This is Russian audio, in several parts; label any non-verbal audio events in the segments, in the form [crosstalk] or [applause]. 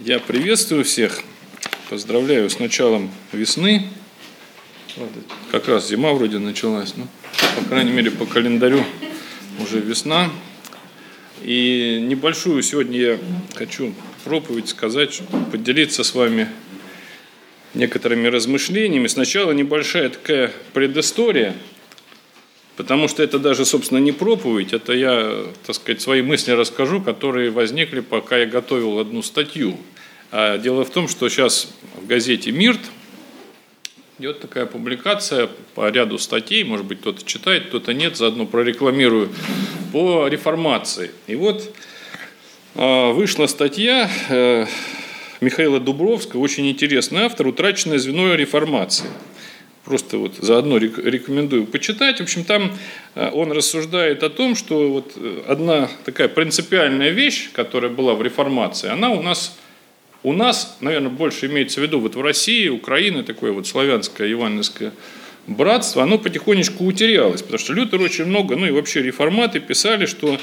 Я приветствую всех, поздравляю с началом весны. Как раз зима вроде началась, ну, по крайней мере, по календарю уже весна. И небольшую сегодня я хочу проповедь сказать, поделиться с вами некоторыми размышлениями. Сначала небольшая такая предыстория, потому что это даже, собственно, не проповедь, это я, так сказать, свои мысли расскажу, которые возникли, пока я готовил одну статью – а дело в том, что сейчас в газете «Мирт» идет такая публикация по ряду статей, может быть, кто-то читает, кто-то нет, заодно прорекламирую, по реформации. И вот а, вышла статья э, Михаила Дубровского, очень интересный автор, «Утраченное звено реформации». Просто вот заодно рекомендую почитать. В общем, там э, он рассуждает о том, что вот э, одна такая принципиальная вещь, которая была в реформации, она у нас у нас, наверное, больше имеется в виду, вот в России, Украина, такое вот славянское, евангельское братство, оно потихонечку утерялось, потому что Лютер очень много, ну и вообще реформаты писали, что,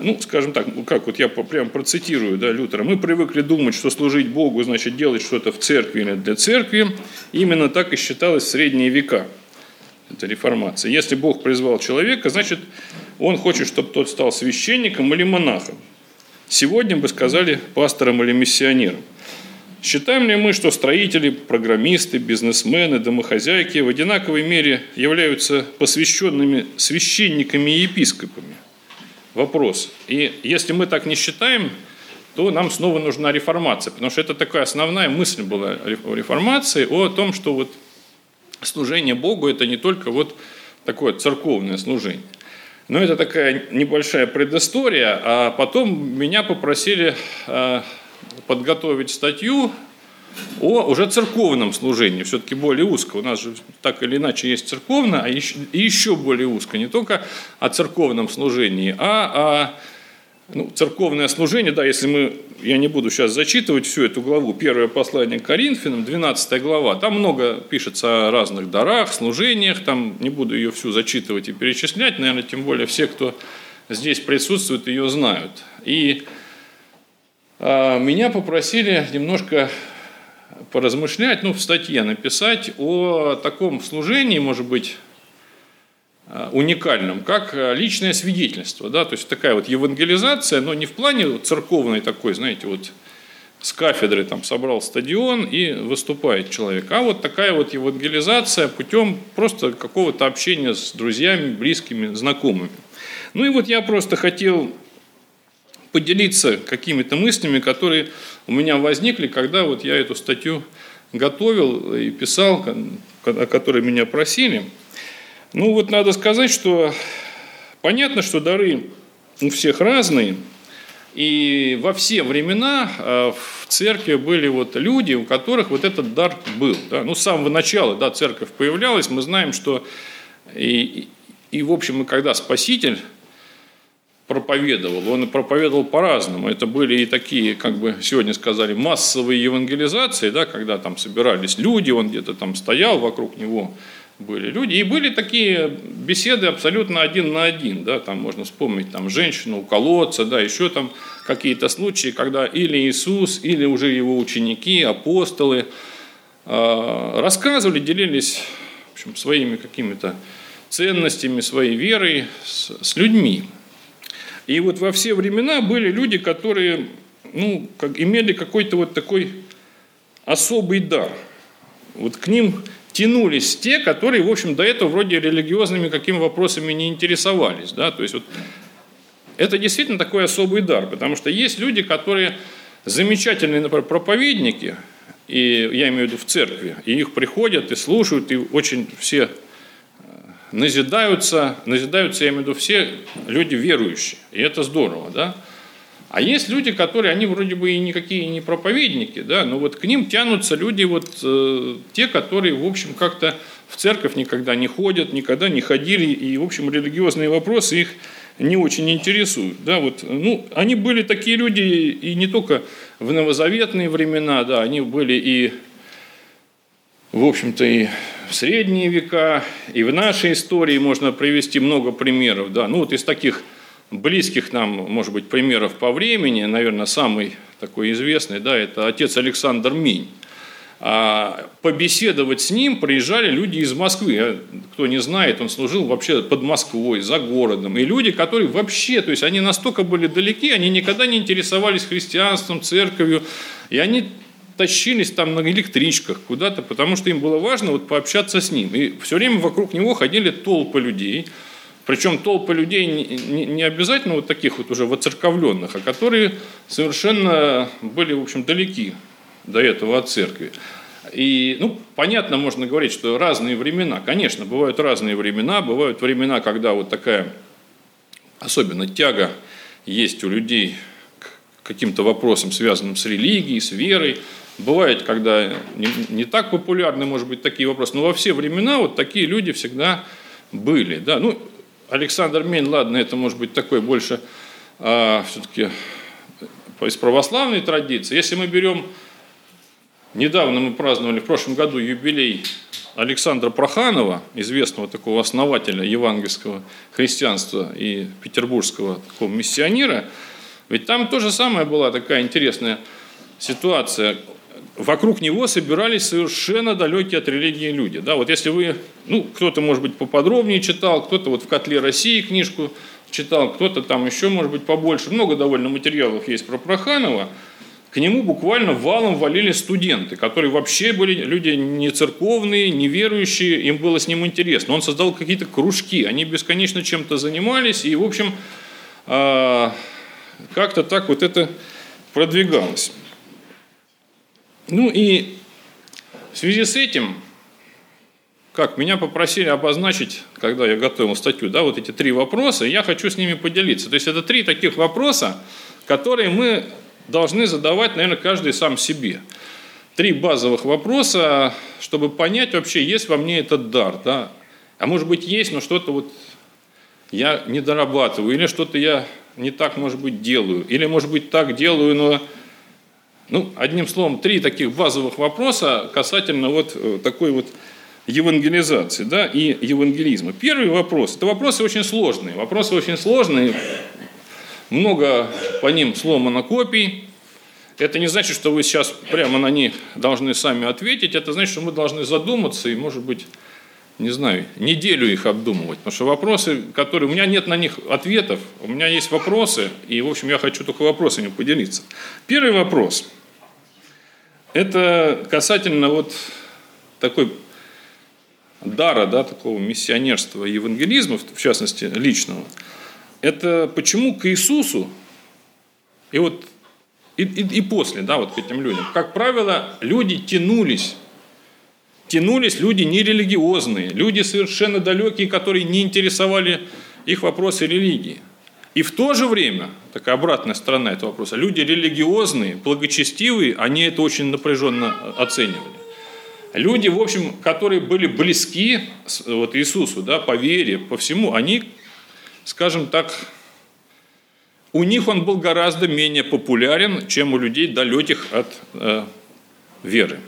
ну, скажем так, как вот я прям процитирую, да, Лютера, мы привыкли думать, что служить Богу значит делать что-то в церкви или для церкви, именно так и считалось в средние века. Это реформация. Если Бог призвал человека, значит, он хочет, чтобы тот стал священником или монахом. Сегодня бы сказали пастором или миссионером. Считаем ли мы, что строители, программисты, бизнесмены, домохозяйки в одинаковой мере являются посвященными священниками и епископами? Вопрос. И если мы так не считаем, то нам снова нужна реформация, потому что это такая основная мысль была реформации о том, что вот служение Богу – это не только вот такое церковное служение. Но это такая небольшая предыстория, а потом меня попросили э, подготовить статью о уже церковном служении, все-таки более узко. У нас же так или иначе есть церковное, а еще, и еще более узко. Не только о церковном служении, а о ну, церковное служение, да, если мы, я не буду сейчас зачитывать всю эту главу, первое послание к Коринфянам, 12 глава, там много пишется о разных дарах, служениях, там не буду ее всю зачитывать и перечислять, наверное, тем более все, кто здесь присутствует, ее знают. И а, меня попросили немножко поразмышлять, ну, в статье написать о таком служении, может быть, Э, уникальным, как э, личное свидетельство. Да? То есть такая вот евангелизация, но не в плане церковной такой, знаете, вот с кафедры там собрал стадион и выступает человек. А вот такая вот евангелизация путем просто какого-то общения с друзьями, близкими, знакомыми. Ну и вот я просто хотел поделиться какими-то мыслями, которые у меня возникли, когда вот я эту статью готовил и писал, о которой меня просили – ну вот надо сказать, что понятно, что дары у всех разные, и во все времена э, в церкви были вот люди, у которых вот этот дар был. Да? Ну, с самого начала да, церковь появлялась, мы знаем, что и, и, в общем, и когда Спаситель проповедовал, он проповедовал по-разному. Это были и такие, как бы сегодня сказали, массовые евангелизации, да, когда там собирались люди, он где-то там стоял, вокруг него были люди. И были такие беседы абсолютно один на один. Да, там можно вспомнить там, женщину колодца, да, еще там какие-то случаи, когда или Иисус, или уже его ученики, апостолы э, рассказывали, делились в общем, своими какими-то ценностями, своей верой с, с людьми. И вот во все времена были люди, которые ну, как, имели какой-то вот такой особый дар. Вот к ним тянулись те, которые, в общем, до этого вроде религиозными какими вопросами не интересовались. Да? То есть вот это действительно такой особый дар, потому что есть люди, которые замечательные, например, проповедники, и я имею в виду в церкви, и их приходят и слушают, и очень все назидаются, назидаются, я имею в виду, все люди верующие, и это здорово, да? А есть люди, которые, они вроде бы и никакие не проповедники, да, но вот к ним тянутся люди, вот э, те, которые, в общем, как-то в церковь никогда не ходят, никогда не ходили, и, в общем, религиозные вопросы их не очень интересуют. Да, вот, ну, они были такие люди и не только в новозаветные времена, да, они были и, в общем-то, и в средние века, и в нашей истории можно привести много примеров. Да. Ну, вот из таких близких нам, может быть, примеров по времени, наверное, самый такой известный, да, это отец Александр Минь. А побеседовать с ним приезжали люди из Москвы. Кто не знает, он служил вообще под Москвой, за городом. И люди, которые вообще, то есть они настолько были далеки, они никогда не интересовались христианством, церковью. И они тащились там на электричках куда-то, потому что им было важно вот пообщаться с ним. И все время вокруг него ходили толпы людей, причем толпы людей не, обязательно вот таких вот уже воцерковленных, а которые совершенно были, в общем, далеки до этого от церкви. И, ну, понятно, можно говорить, что разные времена. Конечно, бывают разные времена. Бывают времена, когда вот такая, особенно тяга есть у людей к каким-то вопросам, связанным с религией, с верой. Бывает, когда не, не так популярны, может быть, такие вопросы. Но во все времена вот такие люди всегда были. Да? Ну, Александр Мень, ладно, это может быть такой больше а, все-таки из православной традиции. Если мы берем Недавно мы праздновали в прошлом году юбилей Александра Проханова, известного такого основателя евангельского христианства и петербургского такого миссионера. Ведь там то же самое была такая интересная ситуация. Вокруг него собирались совершенно далекие от религии люди. Да, вот если вы, ну, кто-то, может быть, поподробнее читал, кто-то вот в «Котле России» книжку читал, кто-то там еще, может быть, побольше. Много довольно материалов есть про Проханова – к нему буквально валом валили студенты, которые вообще были люди не церковные, не верующие, им было с ним интересно. Он создал какие-то кружки, они бесконечно чем-то занимались, и, в общем, а, как-то так вот это продвигалось. Ну и в связи с этим, как меня попросили обозначить, когда я готовил статью, да, вот эти три вопроса, я хочу с ними поделиться. То есть это три таких вопроса, которые мы должны задавать, наверное, каждый сам себе. Три базовых вопроса, чтобы понять вообще, есть во мне этот дар. Да? А может быть есть, но что-то вот я не дорабатываю, или что-то я не так, может быть, делаю, или, может быть, так делаю, но ну, одним словом, три таких базовых вопроса касательно вот э, такой вот евангелизации да, и евангелизма. Первый вопрос, это вопросы очень сложные. Вопросы очень сложные, много по ним сломано копий. Это не значит, что вы сейчас прямо на них должны сами ответить. Это значит, что мы должны задуматься и, может быть, не знаю, неделю их обдумывать. Потому что вопросы, которые... У меня нет на них ответов, у меня есть вопросы, и, в общем, я хочу только вопросами поделиться. Первый вопрос. Это касательно вот такой дара, да, такого миссионерства евангелизма, в частности, личного – это почему к Иисусу и вот и, и, и после, да, вот к этим людям, как правило, люди тянулись, тянулись люди нерелигиозные, люди совершенно далекие, которые не интересовали их вопросы религии. И в то же время, такая обратная сторона этого вопроса, люди религиозные, благочестивые, они это очень напряженно оценивали. Люди, в общем, которые были близки вот Иисусу, да, по вере, по всему, они скажем так, у них он был гораздо менее популярен, чем у людей далеких от э, веры.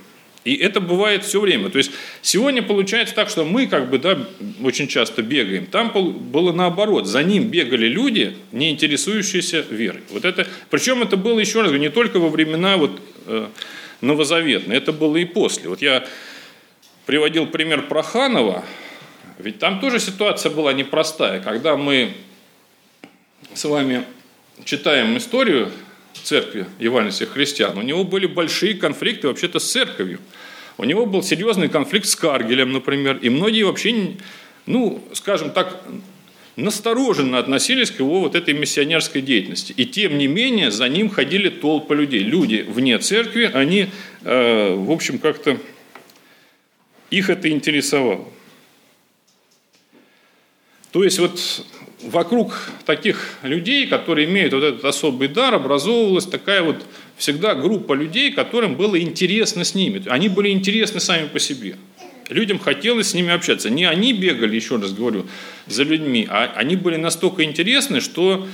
И это бывает все время. То есть сегодня получается так, что мы как бы да, очень часто бегаем. Там было наоборот. За ним бегали люди, не интересующиеся верой. Вот это, причем это было, еще раз, не только во времена вот, э, новозаветные, это было и после. Вот я приводил пример Проханова, ведь там тоже ситуация была непростая. Когда мы с вами читаем историю церкви евангельских христиан, у него были большие конфликты вообще-то с церковью. У него был серьезный конфликт с Каргелем, например, и многие вообще, ну, скажем так, настороженно относились к его вот этой миссионерской деятельности. И тем не менее за ним ходили толпы людей. Люди вне церкви, они, э, в общем, как-то их это интересовало. То есть вот вокруг таких людей, которые имеют вот этот особый дар, образовывалась такая вот всегда группа людей, которым было интересно с ними. Они были интересны сами по себе. Людям хотелось с ними общаться. Не они бегали, еще раз говорю, за людьми, а они были настолько интересны, что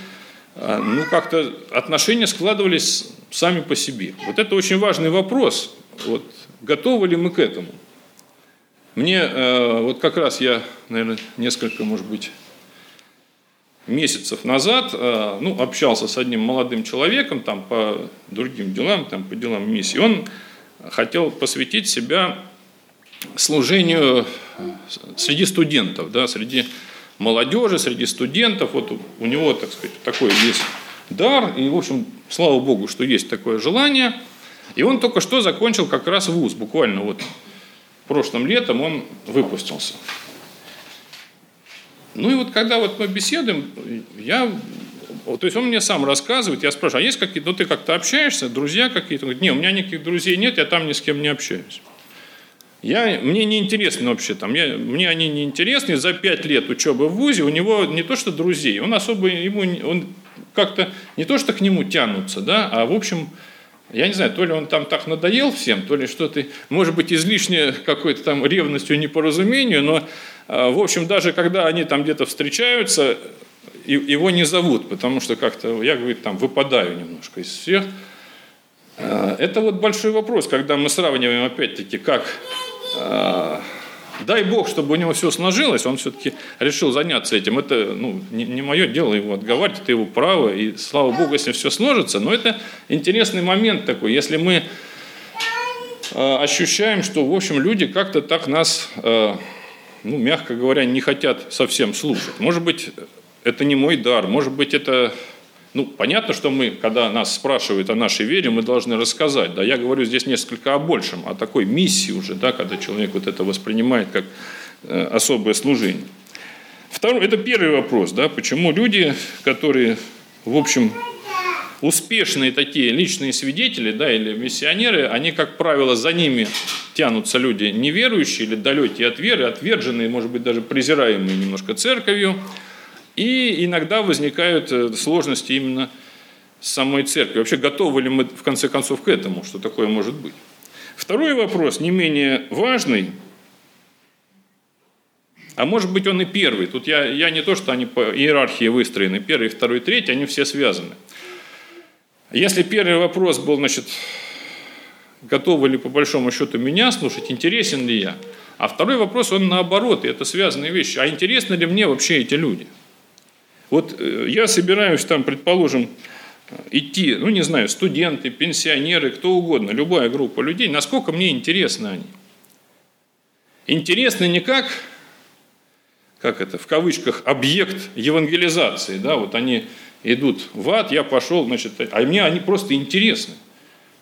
а, ну, как-то отношения складывались сами по себе. Вот это очень важный вопрос. Вот, готовы ли мы к этому? Мне э, вот как раз я, наверное, несколько, может быть, месяцев назад э, ну, общался с одним молодым человеком там, по другим делам, там, по делам миссии. Он хотел посвятить себя служению среди студентов, да, среди молодежи, среди студентов. Вот у него, так сказать, такой есть дар, и, в общем, слава Богу, что есть такое желание. И он только что закончил как раз вуз, буквально вот прошлым летом он выпустился. Ну и вот когда вот мы беседуем, я, то есть он мне сам рассказывает, я спрашиваю, а есть какие-то, ну ты как-то общаешься, друзья какие-то? Он говорит, не, у меня никаких друзей нет, я там ни с кем не общаюсь. Я, мне не интересно вообще там, я, мне они не интересны. За пять лет учебы в ВУЗе у него не то что друзей, он особо ему, он как-то не то что к нему тянутся, да, а в общем, я не знаю, то ли он там так надоел всем, то ли что-то, может быть, излишне какой-то там ревностью, непоразумению, но, а, в общем, даже когда они там где-то встречаются, его не зовут, потому что как-то, я, говорит, там выпадаю немножко из всех. А, это вот большой вопрос, когда мы сравниваем, опять-таки, как а, Дай Бог, чтобы у него все сложилось, он все-таки решил заняться этим. Это ну, не, не мое дело его отговаривать, это его право, и слава Богу, если все сложится. Но это интересный момент такой, если мы э, ощущаем, что, в общем, люди как-то так нас, э, ну, мягко говоря, не хотят совсем слушать. Может быть, это не мой дар, может быть, это ну, понятно, что мы, когда нас спрашивают о нашей вере, мы должны рассказать. Да, я говорю здесь несколько о большем, о такой миссии уже, да, когда человек вот это воспринимает как э, особое служение. Второй, это первый вопрос, да, почему люди, которые, в общем, успешные такие личные свидетели, да, или миссионеры, они, как правило, за ними тянутся люди неверующие или далекие от веры, отверженные, может быть, даже презираемые немножко церковью, и иногда возникают э, сложности именно с самой церкви. Вообще готовы ли мы в конце концов к этому, что такое может быть? Второй вопрос, не менее важный, а может быть он и первый. Тут я, я не то, что они по иерархии выстроены, первый, второй, третий, они все связаны. Если первый вопрос был, значит, готовы ли по большому счету меня слушать, интересен ли я, а второй вопрос, он наоборот, и это связанные вещи. А интересны ли мне вообще эти люди? Вот э, я собираюсь там, предположим, идти, ну не знаю, студенты, пенсионеры, кто угодно, любая группа людей, насколько мне интересны они. Интересны не как, как это, в кавычках, объект евангелизации, да, вот они идут в ад, я пошел, значит, а мне они просто интересны.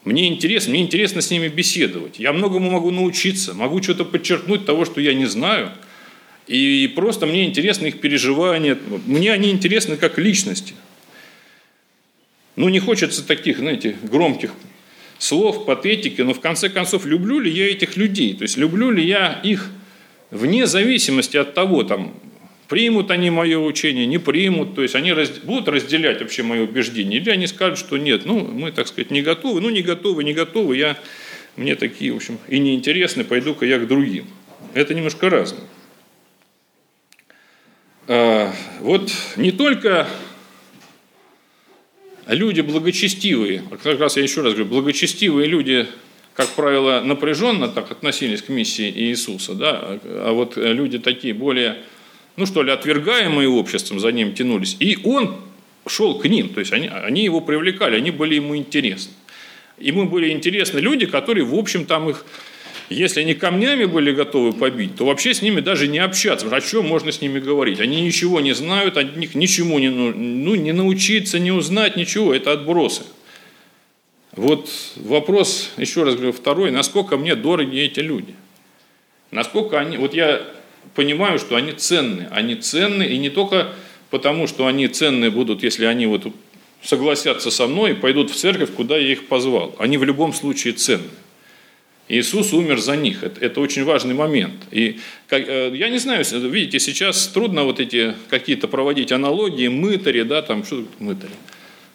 Мне интересно, мне интересно с ними беседовать. Я многому могу научиться, могу что-то подчеркнуть того, что я не знаю – и просто мне интересны их переживания. Мне они интересны как личности. Ну, не хочется таких, знаете, громких слов, патетики, но в конце концов, люблю ли я этих людей? То есть, люблю ли я их вне зависимости от того, там, примут они мое учение, не примут, то есть они раз, будут разделять вообще мое убеждение, или они скажут, что нет, ну, мы, так сказать, не готовы, ну, не готовы, не готовы, я, мне такие, в общем, и неинтересны, пойду-ка я к другим. Это немножко разное. А, вот не только люди благочестивые, как раз я еще раз говорю, благочестивые люди, как правило, напряженно так относились к миссии Иисуса, да, а вот люди такие более, ну что ли, отвергаемые обществом за ним тянулись, и он шел к ним, то есть они, они его привлекали, они были ему интересны. Ему были интересны люди, которые, в общем, там их если они камнями были готовы побить, то вообще с ними даже не общаться. О чем можно с ними говорить? Они ничего не знают, от них ничему не, ну, ну, не научиться, не узнать, ничего. Это отбросы. Вот вопрос, еще раз говорю, второй. Насколько мне дороги эти люди? Насколько они... Вот я понимаю, что они ценны. Они ценны, и не только потому, что они ценны будут, если они вот согласятся со мной и пойдут в церковь, куда я их позвал. Они в любом случае ценны. Иисус умер за них. Это, это очень важный момент. И как, э, я не знаю, видите, сейчас трудно вот эти какие-то проводить аналогии, мытари, да, там, что мытари?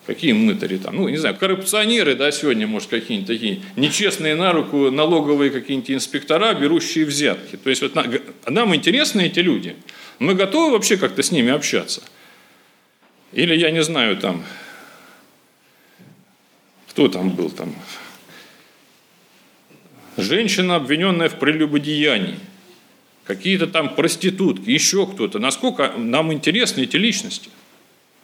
Какие мытари там? Ну, не знаю, коррупционеры, да, сегодня, может, какие-нибудь такие нечестные на руку налоговые какие-нибудь инспектора, берущие взятки. То есть вот нам интересны эти люди. Мы готовы вообще как-то с ними общаться? Или, я не знаю, там, кто там был там, женщина, обвиненная в прелюбодеянии, какие-то там проститутки, еще кто-то. Насколько нам интересны эти личности?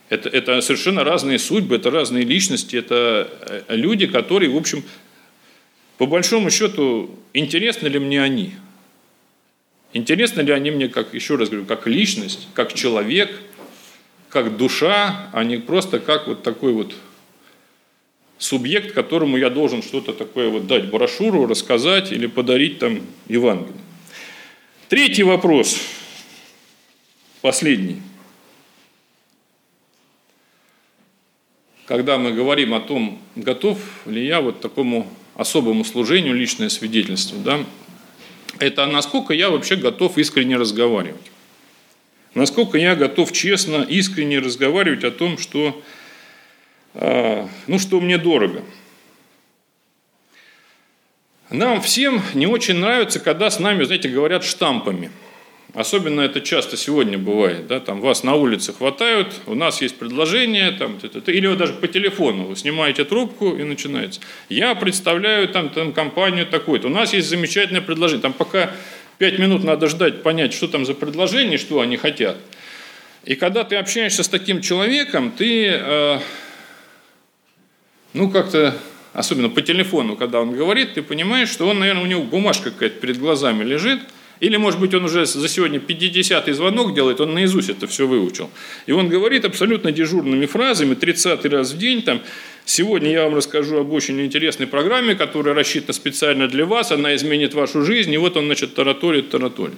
Это, это совершенно разные судьбы, это разные личности, это э, люди, которые, в общем, по большому счету, интересны ли мне они? Интересны ли они мне, как, еще раз говорю, как личность, как человек, как душа, а не просто как вот такой вот субъект, которому я должен что-то такое вот дать брошюру, рассказать или подарить там Евангелие. Третий вопрос, последний. Когда мы говорим о том, готов ли я вот такому особому служению, личное свидетельство, да, это насколько я вообще готов искренне разговаривать. Насколько я готов честно, искренне разговаривать о том, что ну, что мне дорого. Нам всем не очень нравится, когда с нами, знаете, говорят штампами. Особенно это часто сегодня бывает. Да? Там вас на улице хватают, у нас есть предложение, там, или вот даже по телефону вы снимаете трубку и начинается. Я представляю там, там компанию такой-то, у нас есть замечательное предложение. Там пока пять минут надо ждать, понять, что там за предложение, что они хотят. И когда ты общаешься с таким человеком, ты э, ну, как-то, особенно по телефону, когда он говорит, ты понимаешь, что он, наверное, у него бумажка какая-то перед глазами лежит, или, может быть, он уже за сегодня 50-й звонок делает, он наизусть это все выучил. И он говорит абсолютно дежурными фразами, 30 раз в день, там, сегодня я вам расскажу об очень интересной программе, которая рассчитана специально для вас, она изменит вашу жизнь, и вот он, значит, тараторит, тараторит.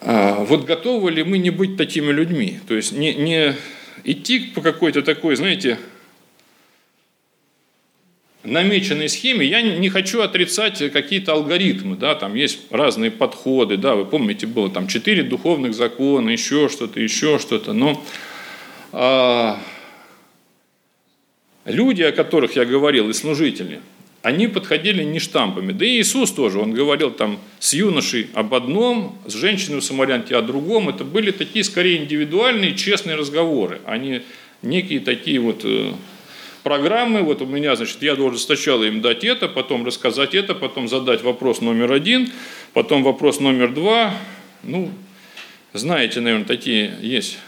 А вот готовы ли мы не быть такими людьми? То есть не, не идти по какой-то такой, знаете, намеченной схеме, я не хочу отрицать какие-то алгоритмы, да, там есть разные подходы, да, вы помните, было там четыре духовных закона, еще что-то, еще что-то, но а, люди, о которых я говорил, и служители, они подходили не штампами. Да и Иисус тоже, он говорил там с юношей об одном, с женщиной у Самарянки о другом. Это были такие скорее индивидуальные, честные разговоры, а не некие такие вот э, программы, вот у меня, значит, я должен сначала им дать это, потом рассказать это, потом задать вопрос номер один, потом вопрос номер два. Ну, знаете, наверное, такие есть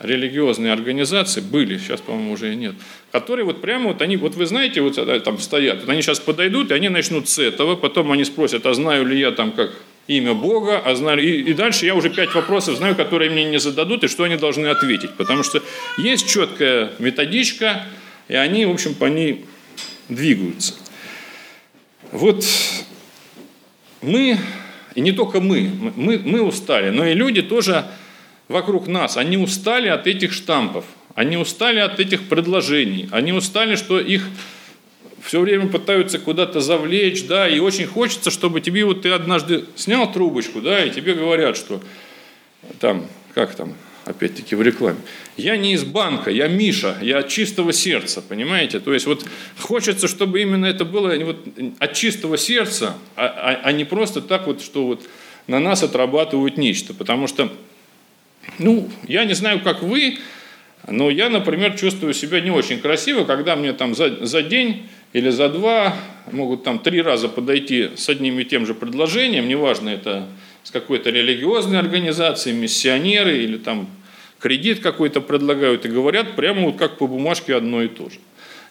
религиозные организации, были, сейчас, по-моему, уже и нет, которые вот прямо вот они, вот вы знаете, вот там стоят, вот они сейчас подойдут, и они начнут с этого, потом они спросят, а знаю ли я там как имя Бога, а знали, и, и дальше я уже пять вопросов знаю, которые мне не зададут, и что они должны ответить. Потому что есть четкая методичка, и они, в общем, по ней двигаются. Вот мы, и не только мы, мы, мы устали, но и люди тоже вокруг нас, они устали от этих штампов, они устали от этих предложений, они устали, что их все время пытаются куда-то завлечь, да, и очень хочется, чтобы тебе вот ты однажды снял трубочку, да, и тебе говорят, что там, как там, опять-таки в рекламе, я не из банка, я Миша, я от чистого сердца, понимаете? То есть вот хочется, чтобы именно это было вот от чистого сердца, а, а, а не просто так вот, что вот на нас отрабатывают нечто, потому что, ну, я не знаю, как вы, но я, например, чувствую себя не очень красиво, когда мне там за, за день или за два, могут там три раза подойти с одним и тем же предложением, неважно, это с какой-то религиозной организацией, миссионеры или там кредит какой-то предлагают и говорят прямо вот как по бумажке одно и то же.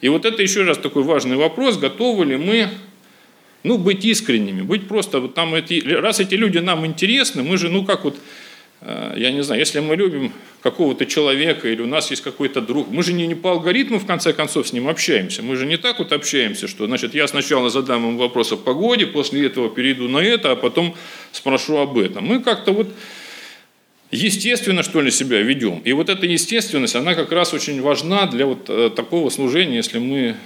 И вот это еще раз такой важный вопрос, готовы ли мы ну, быть искренними, быть просто, вот там эти, раз эти люди нам интересны, мы же, ну, как вот я не знаю, если мы любим какого-то человека или у нас есть какой-то друг, мы же не, не по алгоритму в конце концов с ним общаемся, мы же не так вот общаемся, что значит я сначала задам ему вопрос о погоде, после этого перейду на это, а потом спрошу об этом. Мы как-то вот естественно, что ли, себя ведем. И вот эта естественность, она как раз очень важна для вот э, такого служения, если мы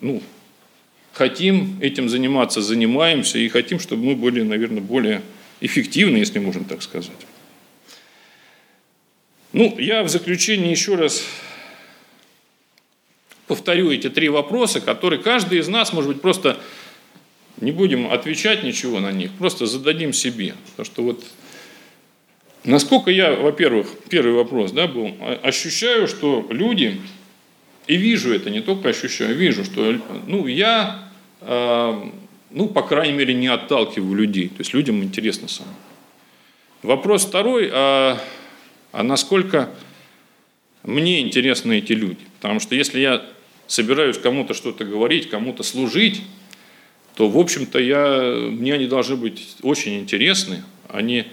ну, хотим этим заниматься, занимаемся и хотим, чтобы мы были, наверное, более эффективны, если можно так сказать. Ну, я в заключение еще раз повторю эти три вопроса, которые каждый из нас, может быть, просто не будем отвечать ничего на них, просто зададим себе. Потому что вот насколько я, во-первых, первый вопрос да, был, ощущаю, что люди, и вижу это, не только ощущаю, вижу, что ну, я, э, ну, по крайней мере, не отталкиваю людей. То есть людям интересно сам. Вопрос второй, а а насколько мне интересны эти люди. Потому что если я собираюсь кому-то что-то говорить, кому-то служить, то, в общем-то, я, мне они должны быть очень интересны. Они,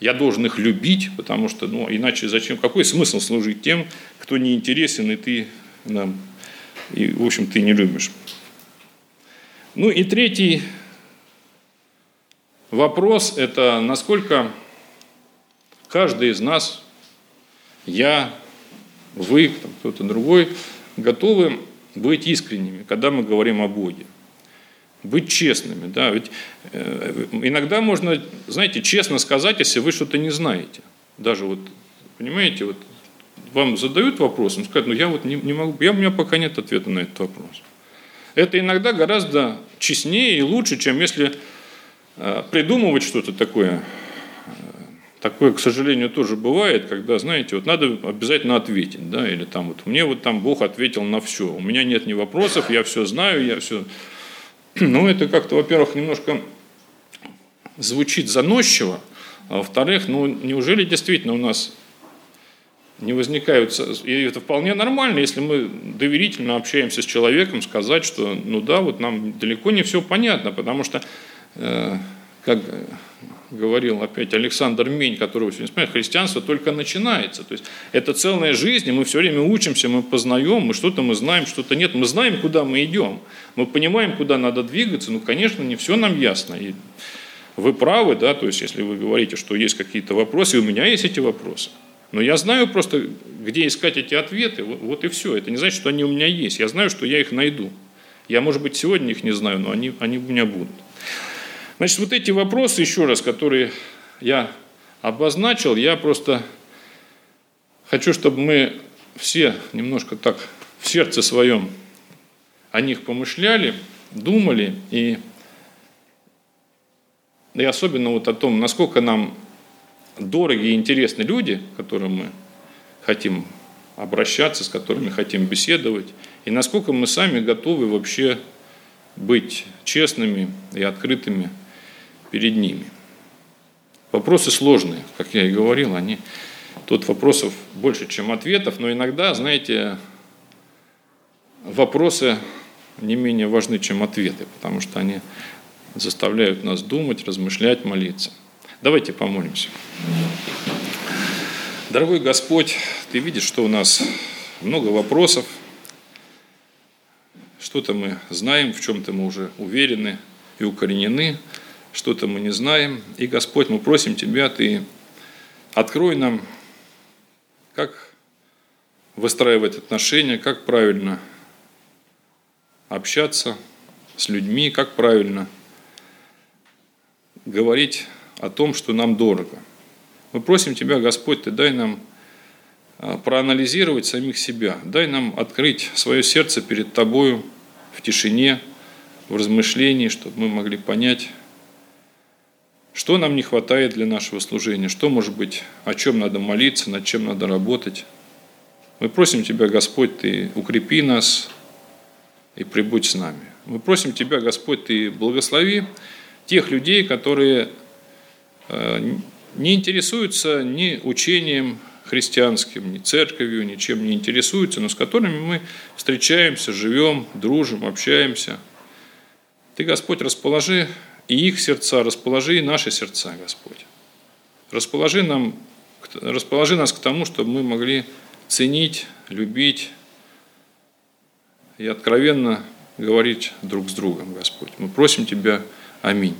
я должен их любить, потому что, ну, иначе зачем, какой смысл служить тем, кто не интересен, и ты, да, и, в общем, ты не любишь. Ну и третий вопрос – это насколько каждый из нас, я, вы, кто-то другой, готовы быть искренними, когда мы говорим о Боге. Быть честными, да, ведь э, иногда можно, знаете, честно сказать, если вы что-то не знаете. Даже вот, понимаете, вот вам задают вопрос, он сказать, ну я вот не, не могу, я, у меня пока нет ответа на этот вопрос. Это иногда гораздо честнее и лучше, чем если э, придумывать что-то такое Такое, к сожалению, тоже бывает, когда, знаете, вот надо обязательно ответить, да, или там вот мне вот там Бог ответил на все, у меня нет ни вопросов, я все знаю, я все... [clears throat] Ну, это как-то, во-первых, немножко звучит заносчиво, а во-вторых, ну, неужели действительно у нас не возникают, и это вполне нормально, если мы доверительно общаемся с человеком, сказать, что, ну да, вот нам далеко не все понятно, потому что, э, как говорил опять Александр Мень, которого сегодня вспоминаю, христианство только начинается. То есть это целая жизнь, и мы все время учимся, мы познаем, мы что-то мы знаем, что-то нет. Мы знаем, куда мы идем. Мы понимаем, куда надо двигаться, но, конечно, не все нам ясно. И вы правы, да, то есть если вы говорите, что есть какие-то вопросы, и у меня есть эти вопросы. Но я знаю просто, где искать эти ответы, вот и все. Это не значит, что они у меня есть. Я знаю, что я их найду. Я, может быть, сегодня их не знаю, но они, они у меня будут. Значит, вот эти вопросы, еще раз, которые я обозначил, я просто хочу, чтобы мы все немножко так в сердце своем о них помышляли, думали и, и особенно вот о том, насколько нам дороги и интересны люди, к которым мы хотим обращаться, с которыми хотим беседовать, и насколько мы сами готовы вообще быть честными и открытыми перед ними. Вопросы сложные, как я и говорил, они тут вопросов больше, чем ответов, но иногда, знаете, вопросы не менее важны, чем ответы, потому что они заставляют нас думать, размышлять, молиться. Давайте помолимся. Дорогой Господь, Ты видишь, что у нас много вопросов, что-то мы знаем, в чем-то мы уже уверены и укоренены, что-то мы не знаем. И, Господь, мы просим Тебя, Ты открой нам, как выстраивать отношения, как правильно общаться с людьми, как правильно говорить о том, что нам дорого. Мы просим Тебя, Господь, Ты дай нам а, проанализировать самих себя, дай нам открыть свое сердце перед Тобою в тишине, в размышлении, чтобы мы могли понять, что нам не хватает для нашего служения? Что может быть, о чем надо молиться, над чем надо работать? Мы просим Тебя, Господь, Ты укрепи нас и прибудь с нами. Мы просим Тебя, Господь, Ты благослови тех людей, которые э, не интересуются ни учением христианским, ни церковью, ничем не интересуются, но с которыми мы встречаемся, живем, дружим, общаемся. Ты, Господь, расположи и их сердца, расположи и наши сердца, Господь. Расположи, нам, расположи нас к тому, чтобы мы могли ценить, любить и откровенно говорить друг с другом, Господь. Мы просим Тебя, аминь.